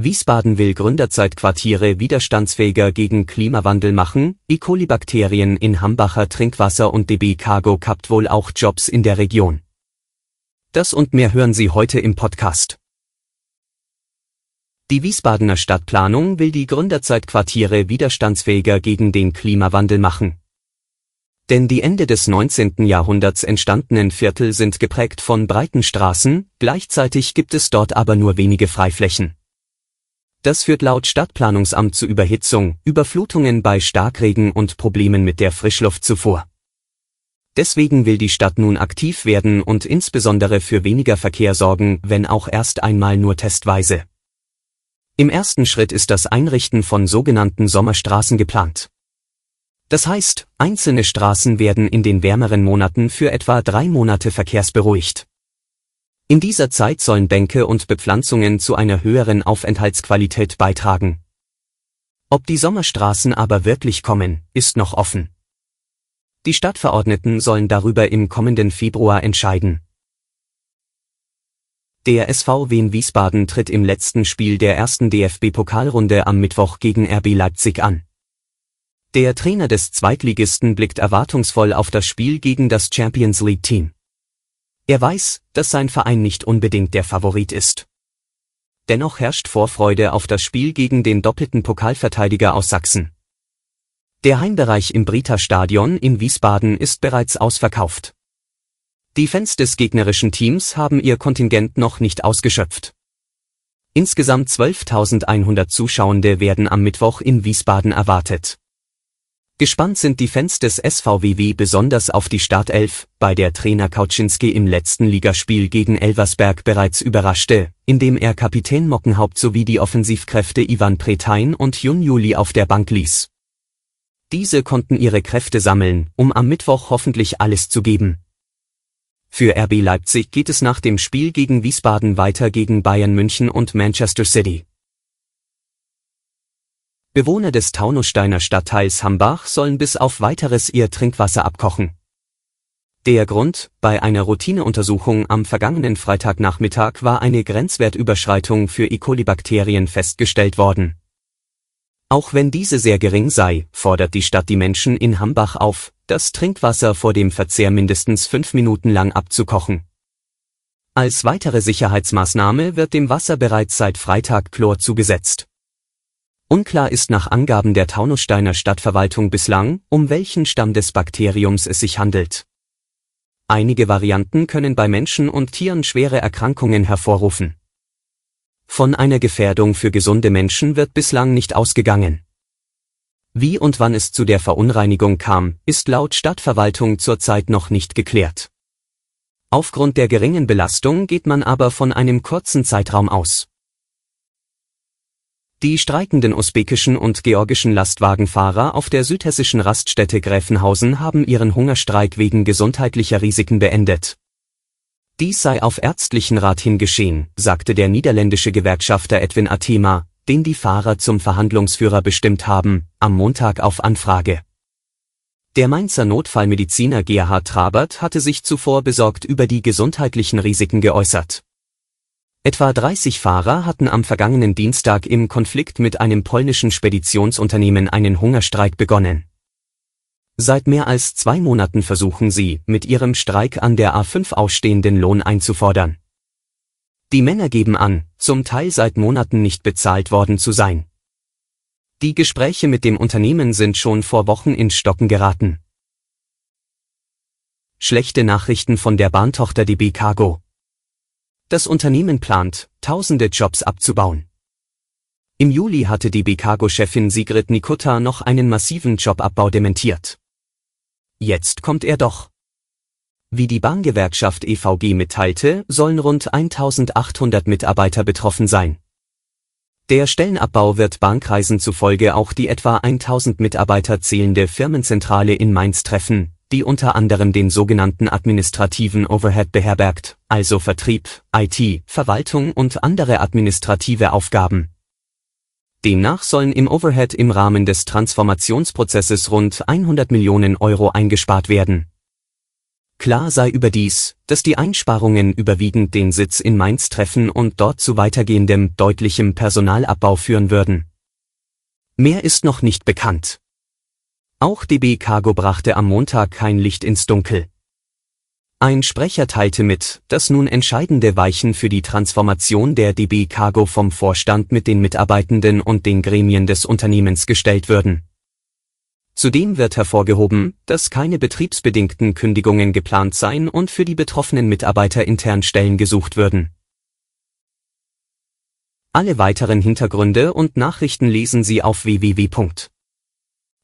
Wiesbaden will Gründerzeitquartiere widerstandsfähiger gegen Klimawandel machen, E. coli-Bakterien in Hambacher Trinkwasser und DB Cargo kappt wohl auch Jobs in der Region. Das und mehr hören Sie heute im Podcast. Die Wiesbadener Stadtplanung will die Gründerzeitquartiere widerstandsfähiger gegen den Klimawandel machen. Denn die Ende des 19. Jahrhunderts entstandenen Viertel sind geprägt von breiten Straßen, gleichzeitig gibt es dort aber nur wenige Freiflächen. Das führt laut Stadtplanungsamt zu Überhitzung, Überflutungen bei Starkregen und Problemen mit der Frischluftzufuhr. Deswegen will die Stadt nun aktiv werden und insbesondere für weniger Verkehr sorgen, wenn auch erst einmal nur testweise. Im ersten Schritt ist das Einrichten von sogenannten Sommerstraßen geplant. Das heißt, einzelne Straßen werden in den wärmeren Monaten für etwa drei Monate verkehrsberuhigt. In dieser Zeit sollen Bänke und Bepflanzungen zu einer höheren Aufenthaltsqualität beitragen. Ob die Sommerstraßen aber wirklich kommen, ist noch offen. Die Stadtverordneten sollen darüber im kommenden Februar entscheiden. Der SV Wien Wiesbaden tritt im letzten Spiel der ersten DFB-Pokalrunde am Mittwoch gegen RB Leipzig an. Der Trainer des Zweitligisten blickt erwartungsvoll auf das Spiel gegen das Champions League Team. Er weiß, dass sein Verein nicht unbedingt der Favorit ist. Dennoch herrscht Vorfreude auf das Spiel gegen den doppelten Pokalverteidiger aus Sachsen. Der Heimbereich im Brita Stadion in Wiesbaden ist bereits ausverkauft. Die Fans des gegnerischen Teams haben ihr Kontingent noch nicht ausgeschöpft. Insgesamt 12.100 Zuschauende werden am Mittwoch in Wiesbaden erwartet. Gespannt sind die Fans des SVWW besonders auf die Startelf, bei der Trainer Kauczynski im letzten Ligaspiel gegen Elversberg bereits überraschte, indem er Kapitän Mockenhaupt sowie die Offensivkräfte Ivan Pretain und Jun Juli auf der Bank ließ. Diese konnten ihre Kräfte sammeln, um am Mittwoch hoffentlich alles zu geben. Für RB Leipzig geht es nach dem Spiel gegen Wiesbaden weiter gegen Bayern München und Manchester City. Bewohner des Taunussteiner Stadtteils Hambach sollen bis auf weiteres ihr Trinkwasser abkochen. Der Grund, bei einer Routineuntersuchung am vergangenen Freitagnachmittag war eine Grenzwertüberschreitung für E. coli-Bakterien festgestellt worden. Auch wenn diese sehr gering sei, fordert die Stadt die Menschen in Hambach auf, das Trinkwasser vor dem Verzehr mindestens fünf Minuten lang abzukochen. Als weitere Sicherheitsmaßnahme wird dem Wasser bereits seit Freitag Chlor zugesetzt. Unklar ist nach Angaben der Taunussteiner Stadtverwaltung bislang, um welchen Stamm des Bakteriums es sich handelt. Einige Varianten können bei Menschen und Tieren schwere Erkrankungen hervorrufen. Von einer Gefährdung für gesunde Menschen wird bislang nicht ausgegangen. Wie und wann es zu der Verunreinigung kam, ist laut Stadtverwaltung zurzeit noch nicht geklärt. Aufgrund der geringen Belastung geht man aber von einem kurzen Zeitraum aus. Die streikenden usbekischen und georgischen Lastwagenfahrer auf der südhessischen Raststätte Gräfenhausen haben ihren Hungerstreik wegen gesundheitlicher Risiken beendet. Dies sei auf ärztlichen Rat hin geschehen, sagte der niederländische Gewerkschafter Edwin Atema, den die Fahrer zum Verhandlungsführer bestimmt haben, am Montag auf Anfrage. Der Mainzer Notfallmediziner Gerhard Trabert hatte sich zuvor besorgt über die gesundheitlichen Risiken geäußert. Etwa 30 Fahrer hatten am vergangenen Dienstag im Konflikt mit einem polnischen Speditionsunternehmen einen Hungerstreik begonnen. Seit mehr als zwei Monaten versuchen sie, mit ihrem Streik an der A5 ausstehenden Lohn einzufordern. Die Männer geben an, zum Teil seit Monaten nicht bezahlt worden zu sein. Die Gespräche mit dem Unternehmen sind schon vor Wochen ins Stocken geraten. Schlechte Nachrichten von der Bahntochter DB Cargo. Das Unternehmen plant, tausende Jobs abzubauen. Im Juli hatte die Cargo-Chefin Sigrid Nikutta noch einen massiven Jobabbau dementiert. Jetzt kommt er doch. Wie die Bahngewerkschaft EVG mitteilte, sollen rund 1800 Mitarbeiter betroffen sein. Der Stellenabbau wird Bahnkreisen zufolge auch die etwa 1000 Mitarbeiter zählende Firmenzentrale in Mainz treffen, die unter anderem den sogenannten administrativen Overhead beherbergt, also Vertrieb, IT, Verwaltung und andere administrative Aufgaben. Demnach sollen im Overhead im Rahmen des Transformationsprozesses rund 100 Millionen Euro eingespart werden. Klar sei überdies, dass die Einsparungen überwiegend den Sitz in Mainz treffen und dort zu weitergehendem, deutlichem Personalabbau führen würden. Mehr ist noch nicht bekannt. Auch DB Cargo brachte am Montag kein Licht ins Dunkel. Ein Sprecher teilte mit, dass nun entscheidende Weichen für die Transformation der DB Cargo vom Vorstand mit den Mitarbeitenden und den Gremien des Unternehmens gestellt würden. Zudem wird hervorgehoben, dass keine betriebsbedingten Kündigungen geplant seien und für die betroffenen Mitarbeiter intern Stellen gesucht würden. Alle weiteren Hintergründe und Nachrichten lesen Sie auf